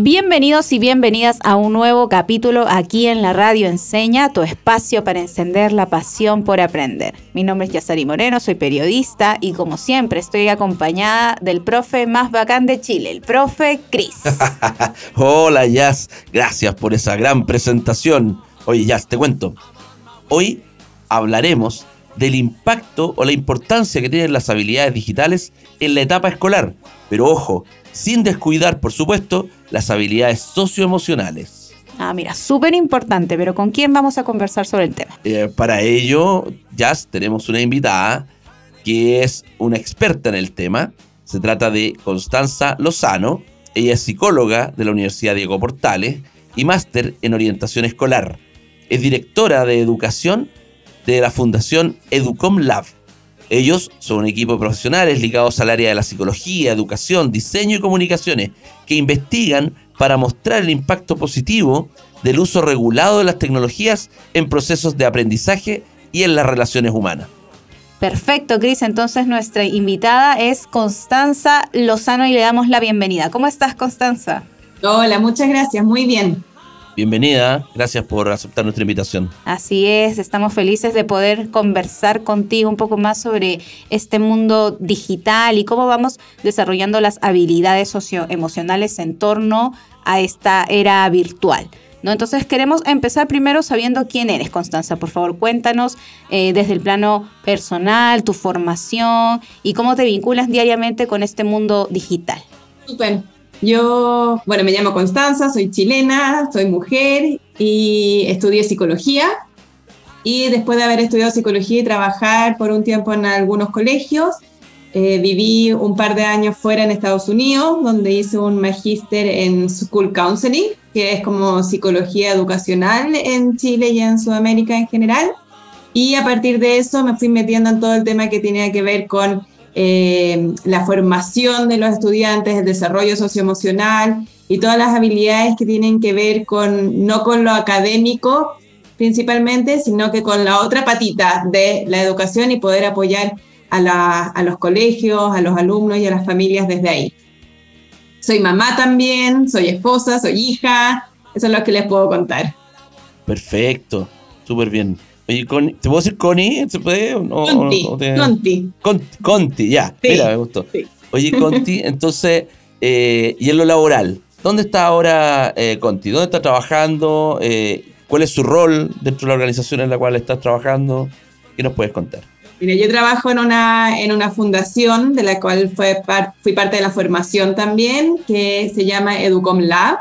Bienvenidos y bienvenidas a un nuevo capítulo aquí en la radio Enseña, tu espacio para encender la pasión por aprender. Mi nombre es Yasari Moreno, soy periodista y como siempre estoy acompañada del profe más bacán de Chile, el profe Cris. Hola Yas, gracias por esa gran presentación. Oye Yas, te cuento. Hoy hablaremos del impacto o la importancia que tienen las habilidades digitales en la etapa escolar. Pero ojo, sin descuidar, por supuesto, las habilidades socioemocionales. Ah, mira, súper importante, pero ¿con quién vamos a conversar sobre el tema? Eh, para ello, ya tenemos una invitada que es una experta en el tema. Se trata de Constanza Lozano. Ella es psicóloga de la Universidad Diego Portales y máster en orientación escolar. Es directora de educación de la Fundación Educom Lab ellos son un equipo de profesionales ligados al área de la psicología, educación, diseño y comunicaciones que investigan para mostrar el impacto positivo del uso regulado de las tecnologías en procesos de aprendizaje y en las relaciones humanas. Perfecto, Cris. Entonces nuestra invitada es Constanza Lozano y le damos la bienvenida. ¿Cómo estás, Constanza? Hola, muchas gracias. Muy bien. Bienvenida, gracias por aceptar nuestra invitación. Así es, estamos felices de poder conversar contigo un poco más sobre este mundo digital y cómo vamos desarrollando las habilidades socioemocionales en torno a esta era virtual. ¿No? Entonces queremos empezar primero sabiendo quién eres, Constanza. Por favor, cuéntanos eh, desde el plano personal, tu formación y cómo te vinculas diariamente con este mundo digital. Super. Yo, bueno, me llamo Constanza, soy chilena, soy mujer y estudié psicología. Y después de haber estudiado psicología y trabajar por un tiempo en algunos colegios, eh, viví un par de años fuera en Estados Unidos, donde hice un magíster en School Counseling, que es como psicología educacional en Chile y en Sudamérica en general. Y a partir de eso me fui metiendo en todo el tema que tenía que ver con eh, la formación de los estudiantes, el desarrollo socioemocional y todas las habilidades que tienen que ver con, no con lo académico principalmente, sino que con la otra patita de la educación y poder apoyar a, a los colegios, a los alumnos y a las familias desde ahí. Soy mamá también, soy esposa, soy hija, eso es lo que les puedo contar. Perfecto, súper bien. Oye, ¿te puedo decir Connie? ¿Se puede? Conti, Conti. Conti. ya. Mira, me gustó. Oye, Conti, entonces, eh, y en lo laboral, ¿dónde está ahora eh, Conti? ¿Dónde está trabajando? Eh, ¿Cuál es su rol dentro de la organización en la cual estás trabajando? ¿Qué nos puedes contar? Mira, yo trabajo en una, en una fundación de la cual fue fui parte de la formación también, que se llama Educom Lab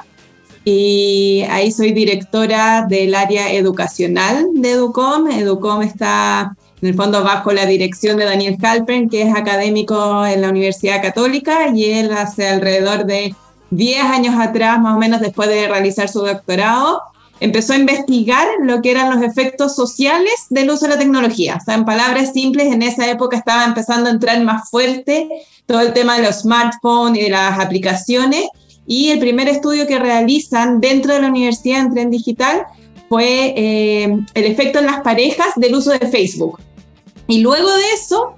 y ahí soy directora del área educacional de Educom. Educom está en el fondo bajo la dirección de Daniel Halpern, que es académico en la Universidad Católica y él hace alrededor de 10 años atrás, más o menos después de realizar su doctorado, empezó a investigar lo que eran los efectos sociales del uso de la tecnología. O sea, en palabras simples, en esa época estaba empezando a entrar más fuerte todo el tema de los smartphones y de las aplicaciones y el primer estudio que realizan dentro de la universidad en Tren Digital fue eh, el efecto en las parejas del uso de Facebook. Y luego de eso,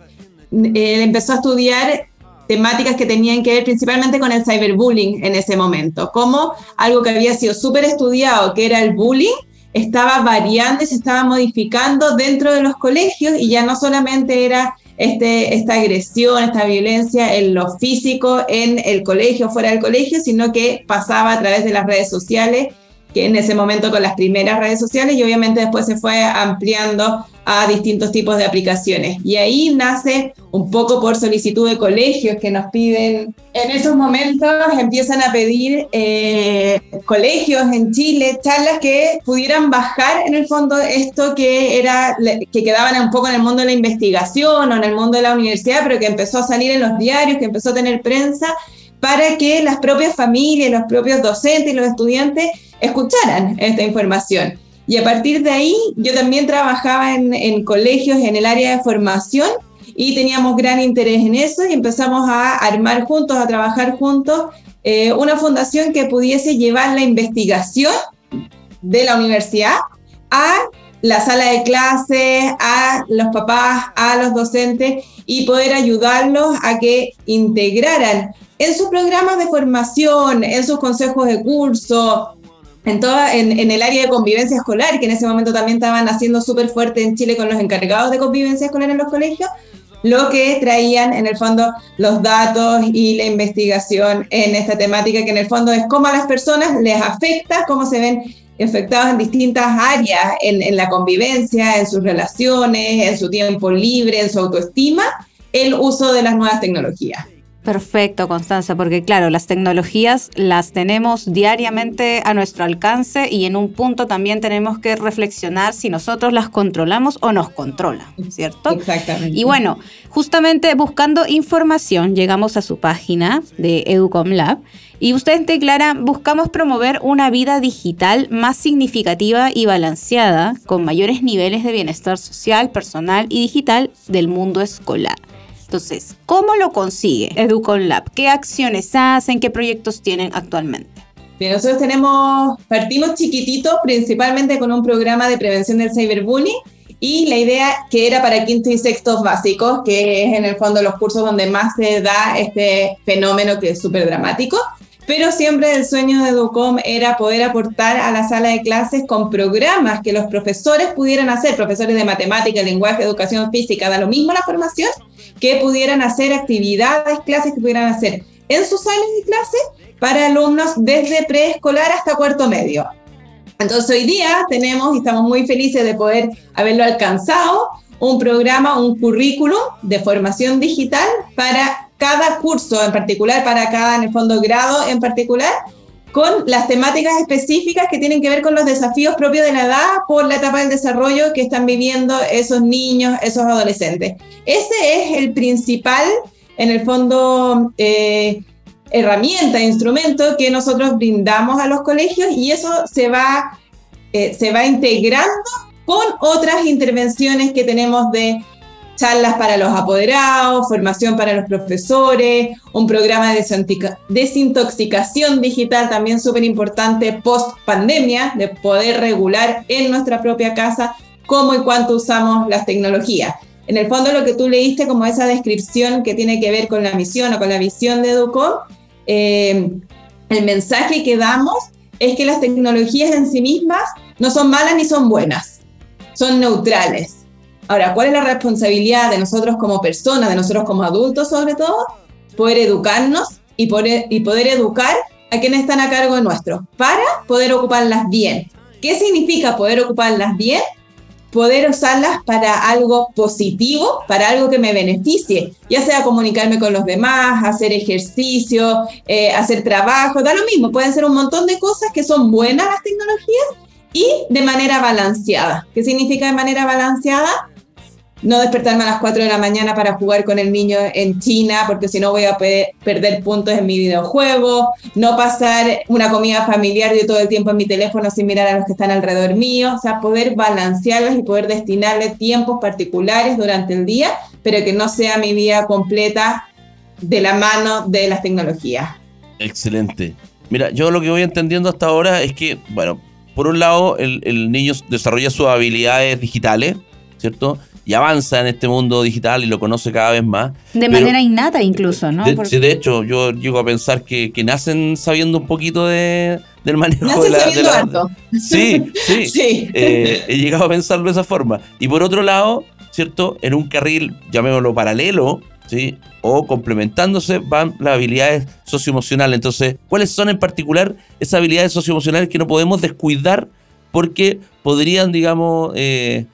eh, empezó a estudiar temáticas que tenían que ver principalmente con el cyberbullying en ese momento, como algo que había sido súper estudiado, que era el bullying, estaba variando y se estaba modificando dentro de los colegios y ya no solamente era este, esta agresión, esta violencia en lo físico, en el colegio, fuera del colegio, sino que pasaba a través de las redes sociales, que en ese momento con las primeras redes sociales y obviamente después se fue ampliando a distintos tipos de aplicaciones. Y ahí nace un poco por solicitud de colegios que nos piden, en esos momentos empiezan a pedir eh, colegios en Chile, charlas que pudieran bajar en el fondo esto que era, que quedaban un poco en el mundo de la investigación o en el mundo de la universidad, pero que empezó a salir en los diarios, que empezó a tener prensa, para que las propias familias, los propios docentes y los estudiantes escucharan esta información. Y a partir de ahí, yo también trabajaba en, colegios en el área de formación y teníamos gran interés en eso y empezamos a armar juntos, a trabajar juntos eh, una fundación que pudiese llevar la investigación de la universidad a la sala de clase, a los papás, a los docentes y poder ayudarlos a que integraran en sus programas de formación, en sus consejos de curso, en, toda, en, el área de convivencia escolar, que en ese momento también estaban haciendo súper fuerte en Chile con los encargados de convivencia escolar en los colegios, lo que traían en el fondo los datos y la investigación en esta temática, que en el fondo es cómo a las personas les afecta, cómo se ven afectados en distintas áreas, en, en la convivencia, en sus relaciones, en su tiempo libre, en su autoestima, el uso de las nuevas tecnologías. Perfecto, Constanza, porque claro, las tecnologías las tenemos diariamente a nuestro alcance y en un punto también tenemos que reflexionar si nosotros las controlamos o nos controlan, ¿cierto? Exactamente. Y bueno, justamente buscando información, llegamos a su página de Educom Lab y ustedes declaran, buscamos promover una vida digital más significativa y balanceada, con mayores niveles de bienestar social, personal y digital del mundo escolar. Entonces, ¿cómo lo consigue Educon Lab? ¿Qué acciones hacen? ¿Qué proyectos tienen actualmente? Nosotros tenemos, partimos chiquititos, principalmente con un programa de prevención del cyberbullying y la idea que era para quinto y sextos básicos, que es en el fondo los cursos donde más se da este fenómeno que es súper dramático. Pero siempre el sueño de Educom era poder aportar a la sala de clases con programas que los profesores pudieran hacer, profesores de matemática, lenguaje, educación física, da lo mismo la formación, que pudieran hacer actividades, clases que pudieran hacer en sus salas de clase para alumnos desde preescolar hasta cuarto medio. Entonces hoy día tenemos, y estamos muy felices de poder haberlo alcanzado, un programa, un currículum de formación digital para cada curso en particular, para cada, en el fondo, grado en particular, con las temáticas específicas que tienen que ver con los desafíos propios de la edad por la etapa del desarrollo que están viviendo esos niños, esos adolescentes. Ese es el principal, en el fondo, eh, herramienta, instrumento que nosotros brindamos a los colegios y eso se va, eh, se va integrando con otras intervenciones que tenemos de charlas para los apoderados, formación para los profesores, un programa de desintoxicación digital también súper importante post pandemia, de poder regular en nuestra propia casa cómo y cuánto usamos las tecnologías. En el fondo lo que tú leíste como esa descripción que tiene que ver con la misión o con la visión de Educom, eh, el mensaje que damos es que las tecnologías en sí mismas no son malas ni son buenas, son neutrales Ahora, ¿cuál es la responsabilidad de nosotros como personas, de nosotros como adultos sobre todo? Poder educarnos y poder, y poder educar a quienes están a cargo de nuestro, para poder ocuparlas bien. ¿Qué significa poder ocuparlas bien? Poder usarlas para algo positivo, para algo que me beneficie, ya sea comunicarme con los demás, hacer ejercicio, eh, hacer trabajo, da lo mismo, pueden ser un montón de cosas que son buenas las tecnologías y de manera balanceada. ¿Qué significa de manera balanceada? No despertarme a las 4 de la mañana para jugar con el niño en China, porque si no voy a perder puntos en mi videojuego, no pasar una comida familiar de todo el tiempo en mi teléfono sin mirar a los que están alrededor mío, o sea, poder balancearlos y poder destinarle tiempos particulares durante el día, pero que no sea mi vida completa de la mano de las tecnologías. Excelente. Mira, yo lo que voy entendiendo hasta ahora es que, bueno, por un lado, el, el niño desarrolla sus habilidades digitales, ¿cierto? Y avanza en este mundo digital y lo conoce cada vez más. De manera innata incluso, ¿no? De, de hecho, yo llego a pensar que, que nacen sabiendo un poquito de, del manejo de la... De la sí, sí. sí. Eh, he llegado a pensarlo de esa forma. Y por otro lado, ¿cierto? En un carril, llamémoslo paralelo, ¿sí? O complementándose van las habilidades socioemocionales. Entonces, ¿cuáles son en particular esas habilidades socioemocionales que no podemos descuidar porque podrían, digamos, eh,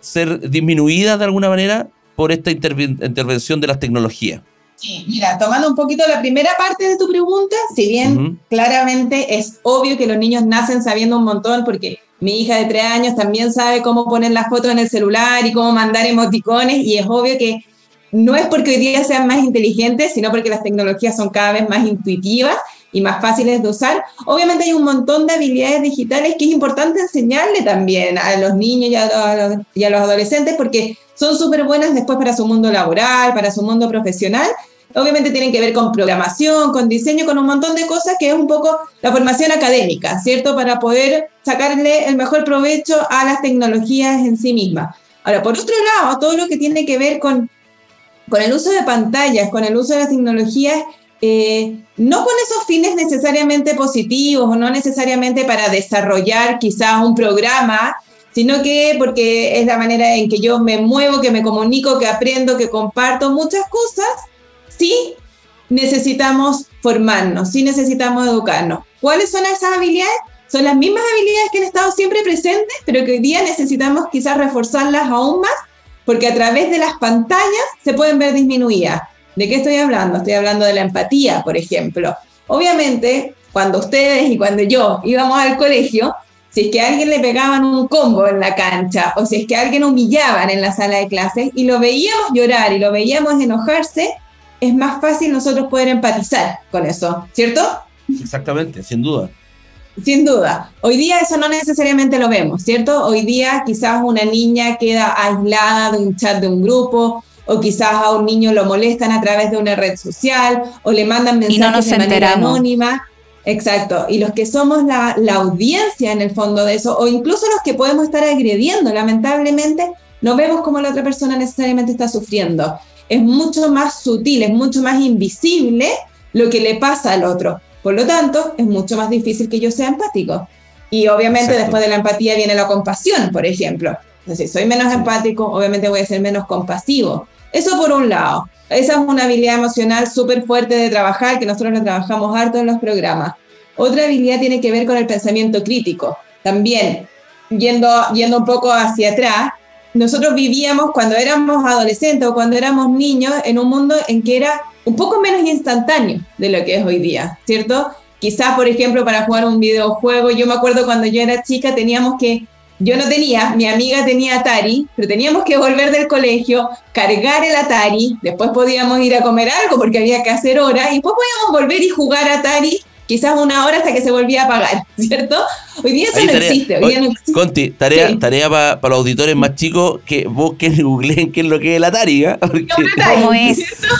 ser disminuidas de alguna manera por esta intervención de las tecnologías? Sí, mira, tomando un poquito la primera parte de tu pregunta, si bien claramente es obvio que los niños nacen sabiendo un montón, porque mi hija de tres años también sabe cómo poner las fotos en el celular y cómo mandar emoticones, y es obvio que no es porque hoy día sean más inteligentes, sino porque las tecnologías son cada vez más intuitivas y más fáciles de usar. Obviamente hay un montón de habilidades digitales que es importante enseñarle también a los niños y a los, y a los adolescentes porque son súper buenas después para su mundo laboral, para su mundo profesional. Obviamente tienen que ver con programación, con diseño, con un montón de cosas que es un poco la formación académica, ¿cierto? Para poder sacarle el mejor provecho a las tecnologías en sí mismas. Ahora, por otro lado, todo lo que tiene que ver con, con el uso de pantallas, con el uso de las tecnologías, eh, no con esos fines necesariamente positivos no necesariamente para desarrollar quizás un programa, sino que porque es la manera en que yo me muevo, que me comunico, que aprendo, que comparto muchas cosas, sí necesitamos formarnos, sí necesitamos educarnos. ¿Cuáles son esas habilidades? Son las mismas habilidades que han estado siempre presentes, pero que hoy día necesitamos quizás reforzarlas aún más, porque a través de las pantallas se pueden ver disminuidas. ¿De qué estoy hablando? Estoy hablando de la empatía, por ejemplo. Obviamente, cuando ustedes y cuando yo íbamos al colegio, si es que a alguien le pegaban un combo en la cancha o si es que a alguien humillaban en la sala de clases y lo veíamos llorar y lo veíamos enojarse, es más fácil nosotros poder empatizar con eso, ¿cierto? Exactamente, sin duda. Sin duda. Hoy día eso no necesariamente lo vemos, ¿cierto? Hoy día quizás una niña queda aislada de un chat de un grupo, o quizás a un niño lo molestan a través de una red social, o le mandan mensajes de manera anónima. Exacto. Y los que somos la, la audiencia en el fondo de eso, o incluso los que podemos estar agrediendo, lamentablemente, no vemos cómo la otra persona necesariamente está sufriendo. Es mucho más sutil, es mucho más invisible lo que le pasa al otro. Por lo tanto, es mucho más difícil que yo sea empático. Y obviamente después de la empatía viene la compasión, por ejemplo. Entonces, si soy menos empático, obviamente voy a ser menos compasivo. Eso por un lado. Esa es una habilidad emocional súper fuerte de trabajar, que nosotros lo trabajamos harto en los programas. Otra habilidad tiene que ver con el pensamiento crítico. También, yendo, yendo un poco hacia atrás, nosotros vivíamos cuando éramos adolescentes o cuando éramos niños en un mundo en que era un poco menos instantáneo de lo que es hoy día, ¿cierto? Quizás, por ejemplo, para jugar un videojuego, yo me acuerdo cuando yo era chica teníamos que, yo no tenía, mi amiga tenía Atari, pero teníamos que volver del colegio, cargar el Atari, después podíamos ir a comer algo porque había que hacer hora, y después podíamos volver y jugar Atari quizás una hora hasta que se volvía a pagar, ¿cierto? Hoy día eso no, existe, hoy día no existe. Conti, tarea, tarea para los auditores más chicos que busquen y googleen qué es lo que es el Atari. ¿eh? ¿Cómo es?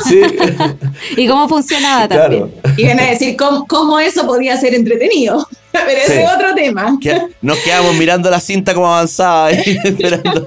Sí. y cómo funcionaba también. Y van a decir cómo, cómo, eso podía ser entretenido. Pero ese es otro tema. Nos quedamos mirando la cinta como avanzaba, esperando.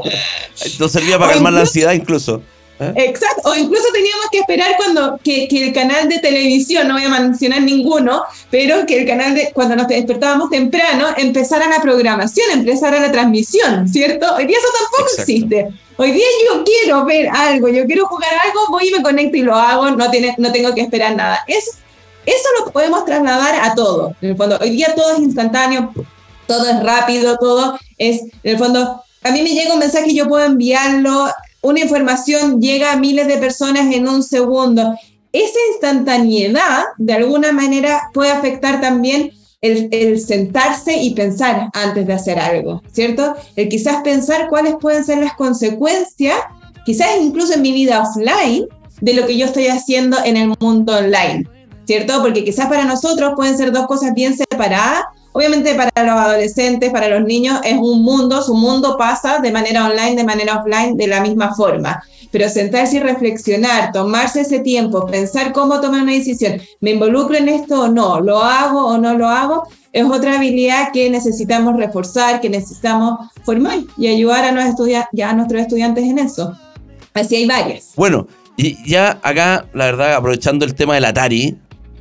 Nos servía para calmar la ansiedad incluso. ¿Eh? Exacto, o incluso teníamos que esperar cuando que, que, el canal de televisión, no voy a mencionar ninguno, pero que el canal de, cuando nos despertábamos temprano, empezara la programación, empezara la transmisión, ¿cierto? Hoy día eso tampoco existe. Hoy día yo quiero ver algo, yo quiero jugar algo, voy y me conecto y lo hago, no, tiene, no tengo que esperar nada. Es, eso lo podemos trasladar a todo. En el fondo, hoy día todo es instantáneo, todo es rápido, todo es, en el fondo, a mí me llega un mensaje y yo puedo enviarlo una información llega a miles de personas en un segundo. Esa instantaneidad, de alguna manera, puede afectar también el, sentarse y pensar antes de hacer algo, ¿cierto? El quizás pensar cuáles pueden ser las consecuencias, quizás incluso en mi vida offline, de lo que yo estoy haciendo en el mundo online, ¿cierto? Porque quizás para nosotros pueden ser dos cosas bien separadas, Obviamente para los adolescentes, para los niños, es un mundo, su mundo pasa de manera online, de manera offline, de la misma forma. Pero sentarse y reflexionar, tomarse ese tiempo, pensar cómo tomar una decisión, ¿me involucro en esto o no? ¿Lo hago o no lo hago? Es otra habilidad que necesitamos reforzar, que necesitamos formar y ayudar a, nuestros estudiantes en eso. Así hay varias. Bueno, y ya acá, la verdad, aprovechando el tema del Atari,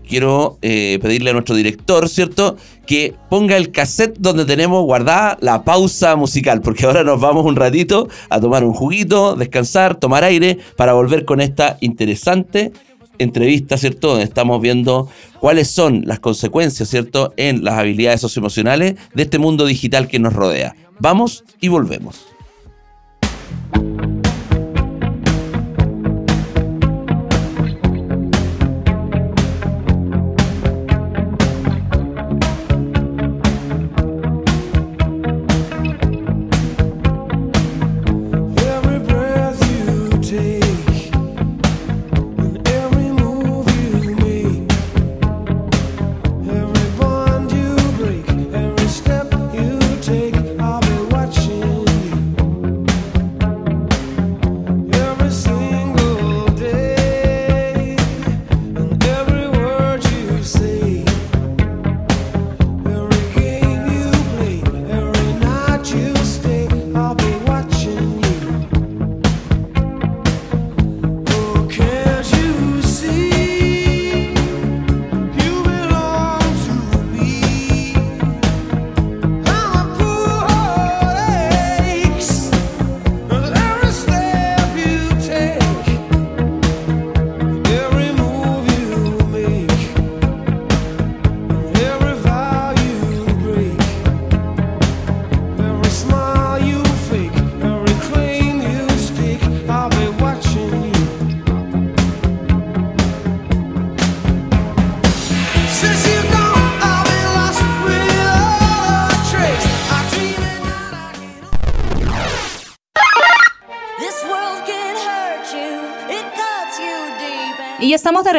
quiero eh, pedirle a nuestro director, ¿cierto? Que ponga el cassette donde tenemos guardada la pausa musical, porque ahora nos vamos un ratito a tomar un juguito, descansar, tomar aire, para volver con esta interesante entrevista, ¿cierto? Donde estamos viendo cuáles son las consecuencias, ¿cierto? En las habilidades socioemocionales de este mundo digital que nos rodea. Vamos y volvemos.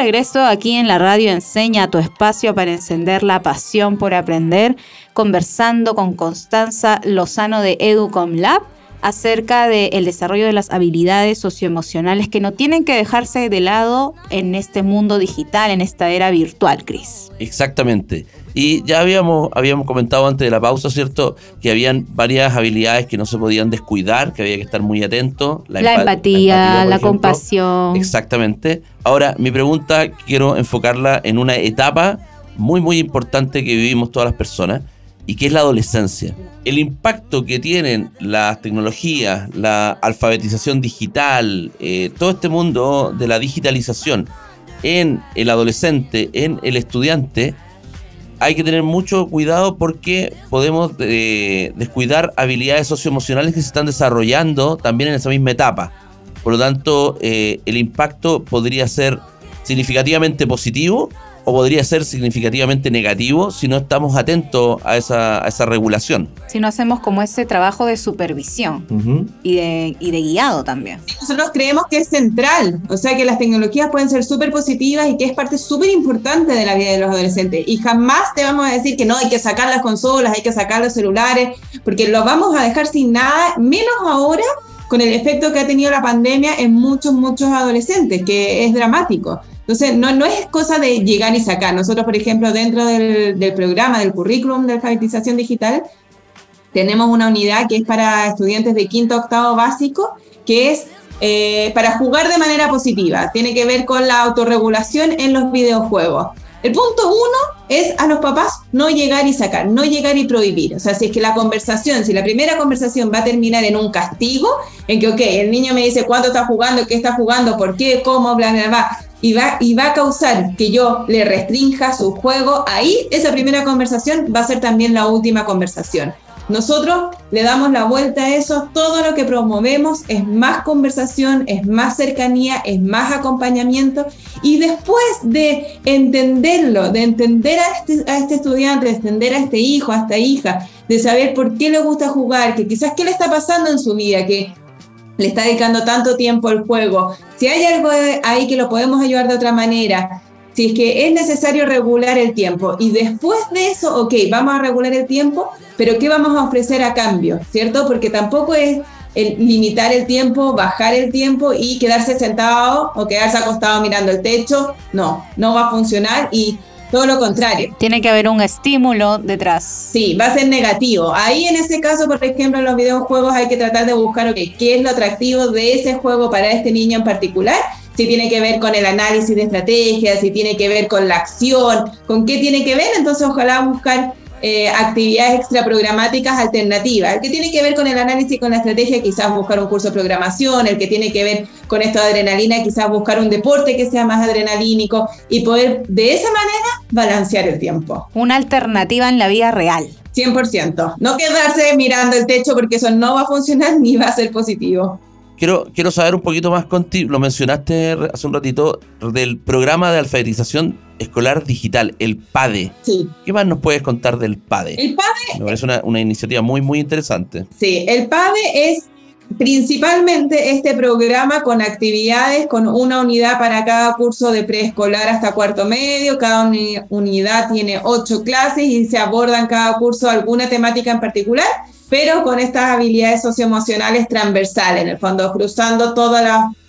Regreso aquí en la radio Enseña tu espacio para encender la pasión por aprender, conversando con Constanza Lozano de Educom Lab acerca del desarrollo de las habilidades socioemocionales que no tienen que dejarse de lado en este mundo digital, en esta era virtual, Cris. Exactamente. Y ya habíamos, habíamos comentado antes de la pausa, ¿cierto? Que habían varias habilidades que no se podían descuidar, que había que estar muy atento. La, empatía, la, compasión. Exactamente. Ahora, mi pregunta quiero enfocarla en una etapa muy, muy importante que vivimos todas las personas y que es la adolescencia. El impacto que tienen las tecnologías, la alfabetización digital, eh, todo este mundo de la digitalización en el adolescente, en el estudiante, hay que tener mucho cuidado porque podemos eh, descuidar habilidades socioemocionales que se están desarrollando también en esa misma etapa. Por lo tanto, eh, el impacto podría ser significativamente positivo o podría ser significativamente negativo si no estamos atentos a esa, a esa regulación. Si no hacemos como ese trabajo de supervisión y, de, y de guiado también. Nosotros creemos que es central, o sea que las tecnologías pueden ser súper positivas y que es parte súper importante de la vida de los adolescentes. Y jamás te vamos a decir que no, hay que sacar las consolas, hay que sacar los celulares, porque los vamos a dejar sin nada, menos ahora con el efecto que ha tenido la pandemia en muchos, muchos adolescentes, que es dramático. Entonces, no, no es cosa de llegar y sacar. Nosotros, por ejemplo, dentro del, programa, del currículum de alfabetización digital, tenemos una unidad que es para estudiantes de quinto octavo básico, que es eh, para jugar de manera positiva. Tiene que ver con la autorregulación en los videojuegos. El punto uno es a los papás no llegar y sacar, no llegar y prohibir. O sea, si es que la conversación, si la primera conversación va a terminar en un castigo, en que, ok, el niño me dice cuánto está jugando, qué está jugando, por qué, cómo, bla, bla, y va, y va a causar que yo le restrinja su juego, ahí esa primera conversación va a ser también la última conversación. Nosotros le damos la vuelta a eso, todo lo que promovemos es más conversación, es más cercanía, es más acompañamiento y después de entenderlo, de entender a este, a este estudiante, de entender a este hijo, a esta hija, de saber por qué le gusta jugar, que quizás qué le está pasando en su vida, que le está dedicando tanto tiempo al juego, si hay algo ahí que lo podemos ayudar de otra manera, si es que es necesario regular el tiempo y después de eso, ok, vamos a regular el tiempo, pero ¿qué vamos a ofrecer a cambio? ¿Cierto? Porque tampoco es el limitar el tiempo, bajar el tiempo y quedarse sentado o quedarse acostado mirando el techo. No, no va a funcionar y todo lo contrario. Tiene que haber un estímulo detrás. Sí, va a ser negativo. Ahí en ese caso, por ejemplo, en los videojuegos hay que tratar de buscar, ok, ¿qué es lo atractivo de ese juego para este niño en particular? Si tiene que ver con el análisis de estrategias, si tiene que ver con la acción, con qué tiene que ver, entonces ojalá buscar eh, actividades extraprogramáticas alternativas. El que tiene que ver con el análisis y con la estrategia, quizás buscar un curso de programación, el que tiene que ver con esto de adrenalina, quizás buscar un deporte que sea más adrenalínico y poder de esa manera balancear el tiempo. Una alternativa en la vida real. 100%. No quedarse mirando el techo porque eso no va a funcionar ni va a ser positivo. Quiero, quiero saber un poquito más contigo, lo mencionaste hace un ratito, del programa de alfabetización escolar digital, el PADE. Sí. ¿Qué más nos puedes contar del PADE? El PADE... Me parece una, una iniciativa muy, muy interesante. Sí, el PADE es principalmente este programa con actividades, con una unidad para cada curso de preescolar hasta cuarto medio, cada unidad tiene ocho clases y se aborda en cada curso alguna temática en particular pero con estas habilidades socioemocionales transversales, en el fondo, cruzando todos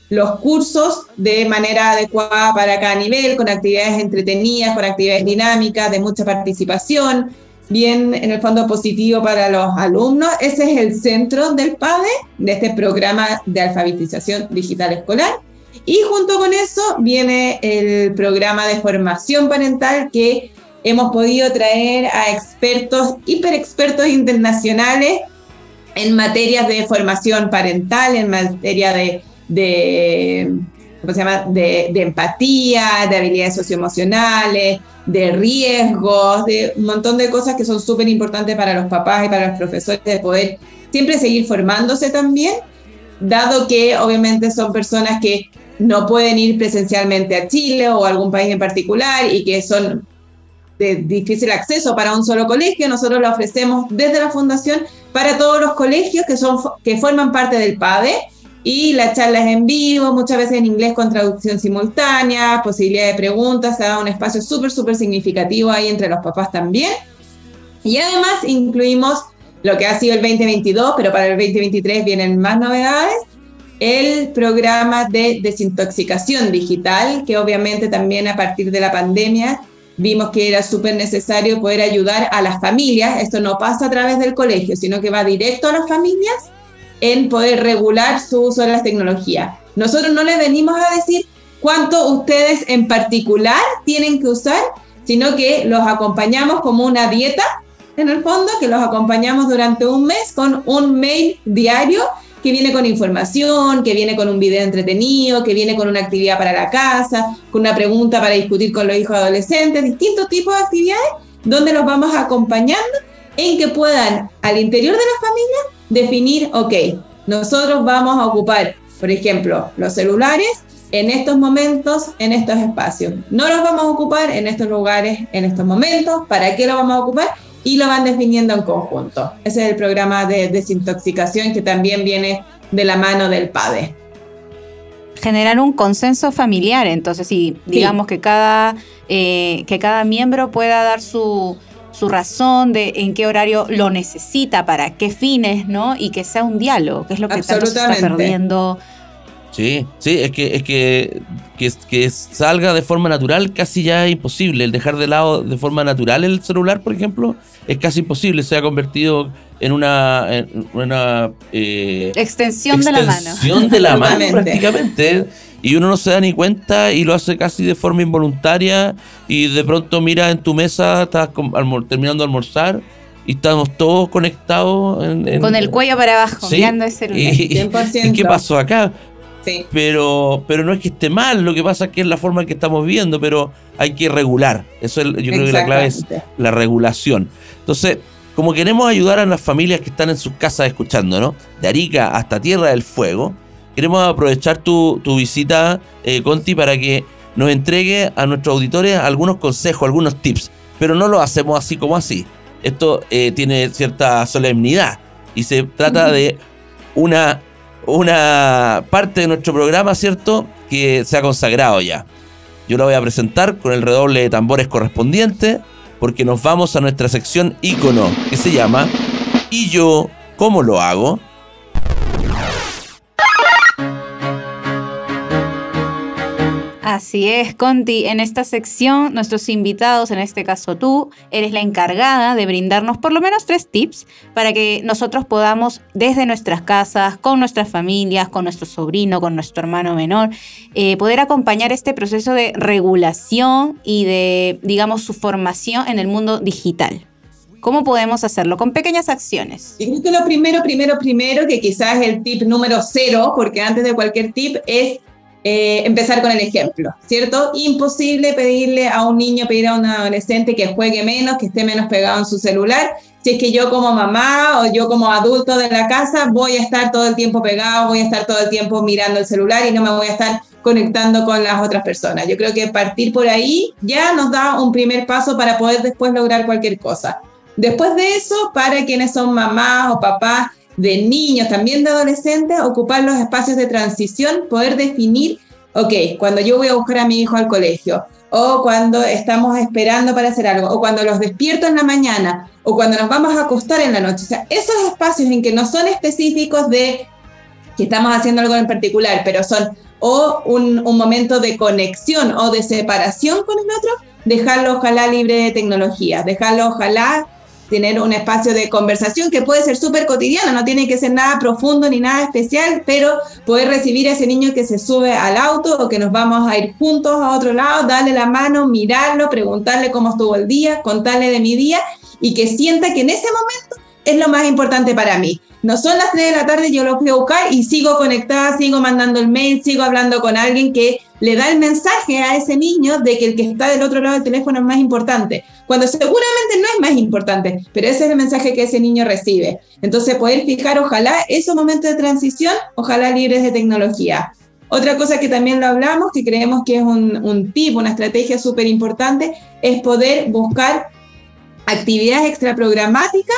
los cursos de manera adecuada para cada nivel, con actividades entretenidas, con actividades dinámicas, de mucha participación, bien en el fondo positivo para los alumnos. Ese es el centro del PADE, de este programa de alfabetización digital escolar. Y junto con eso viene el programa de formación parental que hemos podido traer a expertos, hiperexpertos internacionales en materias de formación parental, en materia de, ¿cómo se llama? De, empatía, de habilidades socioemocionales, de riesgos, de un montón de cosas que son súper importantes para los papás y para los profesores de poder siempre seguir formándose también, dado que obviamente son personas que no pueden ir presencialmente a Chile o algún país en particular y que son de difícil acceso para un solo colegio, nosotros lo ofrecemos desde la fundación para todos los colegios que, son, que forman parte del PADE Y las charlas en vivo, muchas veces en inglés con traducción simultánea, posibilidad de preguntas, se dado un espacio súper, súper significativo ahí entre los papás también. Y además incluimos lo que ha sido el 2022, pero para el 2023 vienen más novedades, el programa de desintoxicación digital, que obviamente también a partir de la pandemia vimos que era súper necesario poder ayudar a las familias. Esto no pasa a través del colegio, sino que va directo a las familias en poder regular su uso de las tecnologías. Nosotros no les venimos a decir cuánto ustedes en particular tienen que usar, sino que los acompañamos como una dieta, en el fondo, que los acompañamos durante un mes con un mail diario que viene con información, que viene con un video entretenido, que viene con una actividad para la casa, con una pregunta para discutir con los hijos adolescentes, distintos tipos de actividades donde los vamos acompañando en que puedan al interior de la familia definir, ok, nosotros vamos a ocupar, por ejemplo, los celulares en estos momentos, en estos espacios. No los vamos a ocupar en estos lugares, en estos momentos. ¿Para qué los vamos a ocupar? Y lo van definiendo en conjunto. Ese es el programa de desintoxicación que también viene de la mano del PADE. Generar un consenso familiar, entonces, y digamos que, cada, eh, que cada miembro pueda dar su, su razón de en qué horario lo necesita, para qué fines, ¿no? Y que sea un diálogo, que es lo que tanto se está perdiendo Sí, sí, es que, es que, que, salga de forma natural casi ya es imposible. El dejar de lado de forma natural el celular, por ejemplo, es casi imposible. Se ha convertido en una, una eh, extensión, de la mano. Extensión de la mano prácticamente. Y uno no se da ni cuenta y lo hace casi de forma involuntaria. Y de pronto mira en tu mesa, estás terminando de almorzar y estamos todos conectados. Con el cuello para abajo, mirando el celular. ¿Y qué pasó acá? Pero, pero no es que esté mal, lo que pasa es que es la forma en que estamos viendo, pero hay que regular. Eso es, yo creo que la clave es la regulación. Entonces, como queremos ayudar a las familias que están en sus casas escuchando, ¿no? De Arica hasta Tierra del Fuego, queremos aprovechar tu, visita, eh, Conti, para que nos entregue a nuestros auditores algunos consejos, algunos tips. Pero no lo hacemos así como así. Esto eh, tiene cierta solemnidad y se trata de una una parte de nuestro programa, ¿cierto? Que se ha consagrado ya. Yo la voy a presentar con el redoble de tambores correspondiente, porque nos vamos a nuestra sección ícono, que se llama ¿Y yo cómo lo hago? Así es, Conti. En esta sección, nuestros invitados, en este caso tú, eres la encargada de brindarnos por lo menos tres tips para que nosotros podamos, desde nuestras casas, con nuestras familias, con nuestro sobrino, con nuestro hermano menor, eh, poder acompañar este proceso de regulación y de, digamos, su formación en el mundo digital. ¿Cómo podemos hacerlo? Con pequeñas acciones. Y creo que lo primero, primero, primero, que quizás el tip número cero, porque antes de cualquier tip es eh, empezar con el ejemplo, ¿cierto? Imposible pedirle a un niño, pedir a un adolescente que juegue menos, que esté menos pegado en su celular, si es que yo como mamá o yo como adulto de la casa voy a estar todo el tiempo pegado, voy a estar todo el tiempo mirando el celular y no me voy a estar conectando con las otras personas. Yo creo que partir por ahí ya nos da un primer paso para poder después lograr cualquier cosa. Después de eso, para quienes son mamás o papás de niños, también de adolescentes, ocupar los espacios de transición, poder definir, ok, cuando yo voy a buscar a mi hijo al colegio, o cuando estamos esperando para hacer algo, o cuando los despierto en la mañana, o cuando nos vamos a acostar en la noche. O sea, esos espacios en que no son específicos de que estamos haciendo algo en particular, pero son o un, momento de conexión o de separación con el otro, dejarlo ojalá libre de tecnología, dejarlo ojalá tener un espacio de conversación que puede ser súper cotidiano, no tiene que ser nada profundo ni nada especial, pero poder recibir a ese niño que se sube al auto o que nos vamos a ir juntos a otro lado, darle la mano, mirarlo, preguntarle cómo estuvo el día, contarle de mi día y que sienta que en ese momento es lo más importante para mí. No son las 3 de la tarde, yo lo fui a buscar y sigo conectada, sigo mandando el mail, sigo hablando con alguien que le da el mensaje a ese niño de que el que está del otro lado del teléfono es más importante, cuando seguramente no es más importante, pero ese es el mensaje que ese niño recibe. Entonces, poder fijar, ojalá, esos momentos de transición, ojalá libres de tecnología. Otra cosa que también lo hablamos, que creemos que es un, un tip, una estrategia súper importante, es poder buscar actividades extraprogramáticas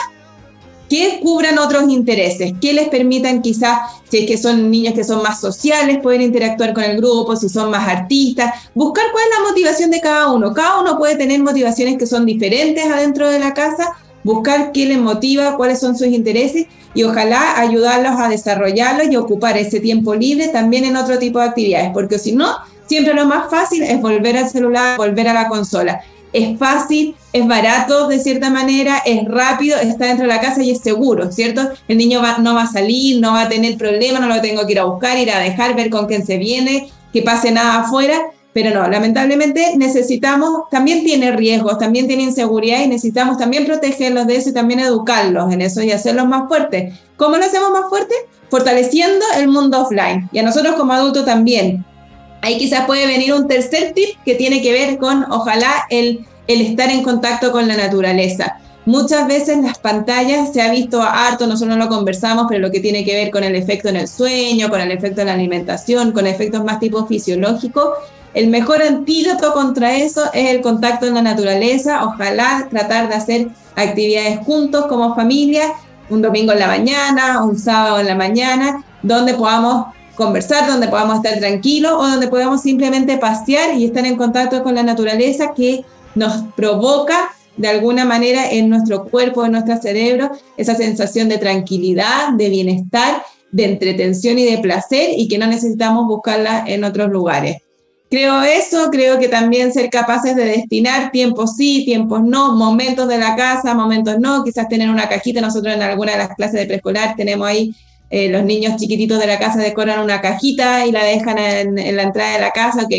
que cubran otros intereses, que les permitan quizás, si es que son niños que son más sociales, poder interactuar con el grupo, si son más artistas, buscar cuál es la motivación de cada uno. Cada uno puede tener motivaciones que son diferentes adentro de la casa, buscar qué les motiva, cuáles son sus intereses y ojalá ayudarlos a desarrollarlos y ocupar ese tiempo libre también en otro tipo de actividades, porque si no, siempre lo más fácil es volver al celular, volver a la consola es fácil, es barato de cierta manera, es rápido, está dentro de la casa y es seguro, ¿cierto? El niño no va a salir, no va a tener problemas, no lo tengo que ir a buscar, ir a dejar, ver con quién se viene, que pase nada afuera, pero no, lamentablemente necesitamos, también tiene riesgos, también tiene inseguridad y necesitamos también protegerlos de eso y también educarlos en eso y hacerlos más fuertes. ¿Cómo lo hacemos más fuertes? Fortaleciendo el mundo offline y a nosotros como adultos también Ahí quizás puede venir un tercer tip que tiene que ver con, ojalá, el, estar en contacto con la naturaleza. Muchas veces las pantallas se ha visto harto, nosotros no lo conversamos, pero lo que tiene que ver con el efecto en el sueño, con el efecto en la alimentación, con efectos más tipo fisiológico, el mejor antídoto contra eso es el contacto en la naturaleza. Ojalá tratar de hacer actividades juntos como familia, un domingo en la mañana, un sábado en la mañana, donde podamos conversar, donde podamos estar tranquilos o donde podamos simplemente pasear y estar en contacto con la naturaleza que nos provoca de alguna manera en nuestro cuerpo, en nuestro cerebro, esa sensación de tranquilidad, de bienestar, de entretención y de placer y que no necesitamos buscarla en otros lugares. Creo eso, creo que también ser capaces de destinar tiempos sí, tiempos no, momentos de la casa, momentos no, quizás tener una cajita, nosotros en alguna de las clases de preescolar tenemos ahí eh, los niños chiquititos de la casa decoran una cajita y la dejan en, la entrada de la casa, ok.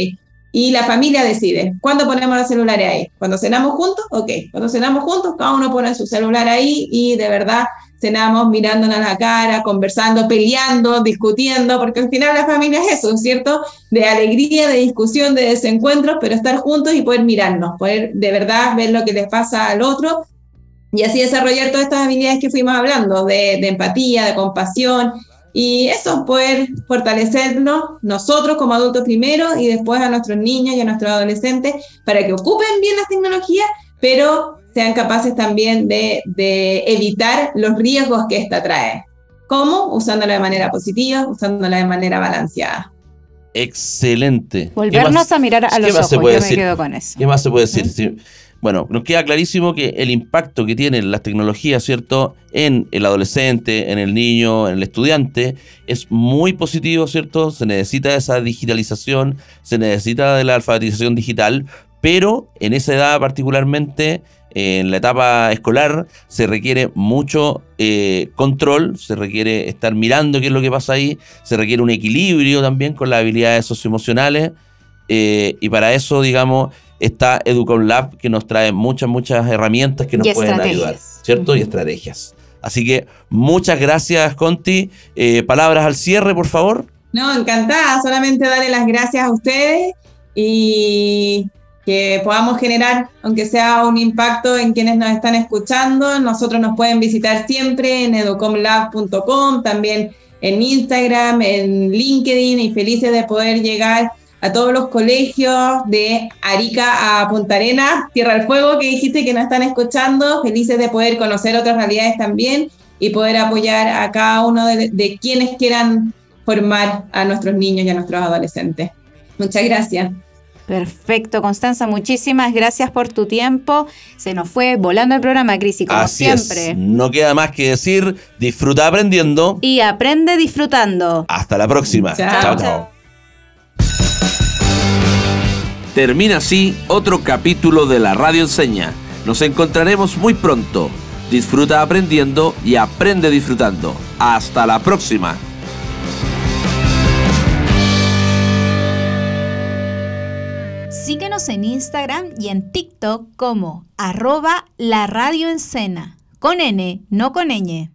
Y la familia decide, ¿cuándo ponemos los celulares ahí? ¿Cuando cenamos juntos? Ok. Cuando cenamos juntos, cada uno pone su celular ahí y de verdad cenamos mirándonos la cara, conversando, peleando, discutiendo, porque al final la familia es eso, ¿cierto? De alegría, de discusión, de desencuentros, pero estar juntos y poder mirarnos, poder de verdad ver lo que les pasa al otro y así desarrollar todas estas habilidades que fuimos hablando, de, empatía, de compasión, y eso, poder fortalecernos nosotros como adultos primero y después a nuestros niños y a nuestros adolescentes para que ocupen bien las tecnologías, pero sean capaces también de, evitar los riesgos que esta trae. ¿Cómo? Usándola de manera positiva, usándola de manera balanceada. Excelente. Volvernos a mirar a los ojos, yo me quedo con eso. ¿Qué más se puede decir? Bueno, nos queda clarísimo que el impacto que tienen las tecnologías, ¿cierto?, en el adolescente, en el niño, en el estudiante, es muy positivo, ¿cierto? Se necesita esa digitalización, se necesita de la alfabetización digital, pero en esa edad particularmente, en la etapa escolar, se requiere mucho eh, control, se requiere estar mirando qué es lo que pasa ahí, se requiere un equilibrio también con las habilidades socioemocionales, eh, y para eso, digamos, está Educom Lab que nos trae muchas, muchas herramientas que nos pueden ayudar, ¿cierto? Y estrategias. Así que muchas gracias, Conti. Eh, palabras al cierre, por favor. No, encantada. Solamente darle las gracias a ustedes y que podamos generar, aunque sea un impacto en quienes nos están escuchando. Nosotros nos pueden visitar siempre en educomlab.com, también en Instagram, en LinkedIn y felices de poder llegar a todos los colegios de Arica a Punta Arena, Tierra del Fuego, que dijiste que nos están escuchando, felices de poder conocer otras realidades también y poder apoyar a cada uno de, quienes quieran formar a nuestros niños y a nuestros adolescentes. Muchas gracias. Perfecto, Constanza, muchísimas gracias por tu tiempo. Se nos fue volando el programa, Cris, como siempre. No queda más que decir, disfruta aprendiendo. Y aprende disfrutando. Hasta la próxima. chao. chao. Termina así otro capítulo de la Radio Enseña. Nos encontraremos muy pronto. Disfruta aprendiendo y aprende disfrutando. Hasta la próxima. Síguenos en Instagram y en TikTok como arroba la radio con N, no con ñ.